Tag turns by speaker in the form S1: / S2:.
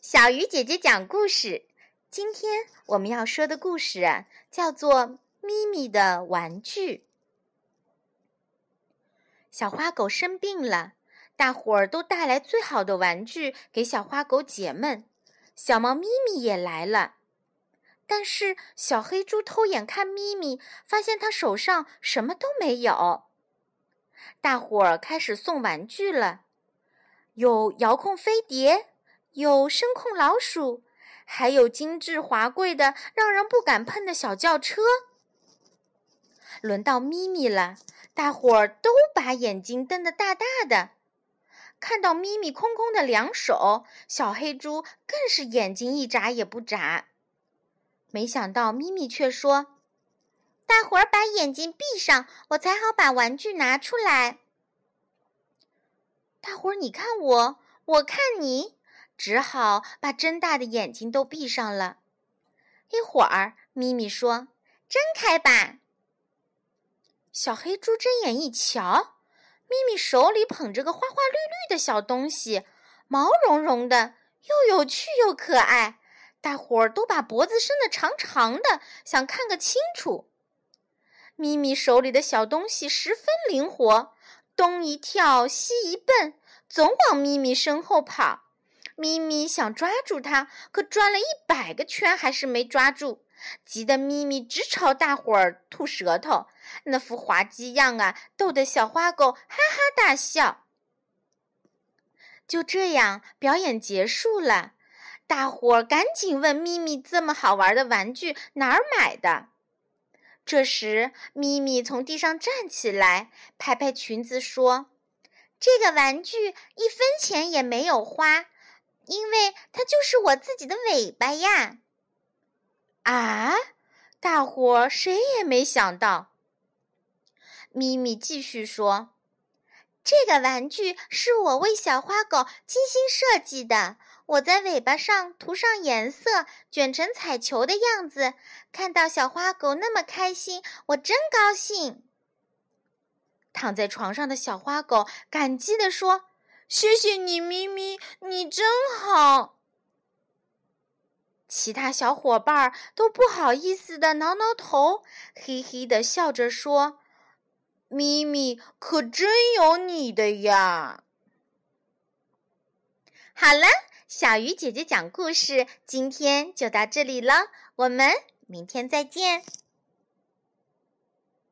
S1: 小鱼姐姐讲故事。今天我们要说的故事啊，叫做《咪咪的玩具》。小花狗生病了，大伙儿都带来最好的玩具给小花狗解闷。小猫咪咪也来了，但是小黑猪偷眼看咪咪，发现它手上什么都没有。大伙儿开始送玩具了，有遥控飞碟。有声控老鼠，还有精致华贵的、让人不敢碰的小轿车。轮到咪咪了，大伙儿都把眼睛瞪得大大的。看到咪咪空空的两手，小黑猪更是眼睛一眨也不眨。没想到咪咪却说：“大伙儿把眼睛闭上，我才好把玩具拿出来。”大伙儿，你看我，我看你。只好把睁大的眼睛都闭上了。一会儿，咪咪说：“睁开吧。”小黑猪睁眼一瞧，咪咪手里捧着个花花绿绿的小东西，毛茸茸的，又有趣又可爱。大伙儿都把脖子伸得长长的，想看个清楚。咪咪手里的小东西十分灵活，东一跳，西一蹦，总往咪咪身后跑。咪咪想抓住它，可转了一百个圈还是没抓住，急得咪咪直朝大伙儿吐舌头，那副滑稽样啊，逗得小花狗哈哈大笑。就这样，表演结束了，大伙儿赶紧问咪咪：“这么好玩的玩具哪儿买的？”这时，咪咪从地上站起来，拍拍裙子说：“这个玩具一分钱也没有花。”因为它就是我自己的尾巴呀！啊，大伙儿谁也没想到。咪咪继续说：“这个玩具是我为小花狗精心设计的。我在尾巴上涂上颜色，卷成彩球的样子。看到小花狗那么开心，我真高兴。”躺在床上的小花狗感激地说。谢谢你，咪咪，你真好。其他小伙伴都不好意思的挠挠头，嘿嘿的笑着说：“咪咪可真有你的呀！”好了，小鱼姐姐讲故事，今天就到这里了，我们明天再见。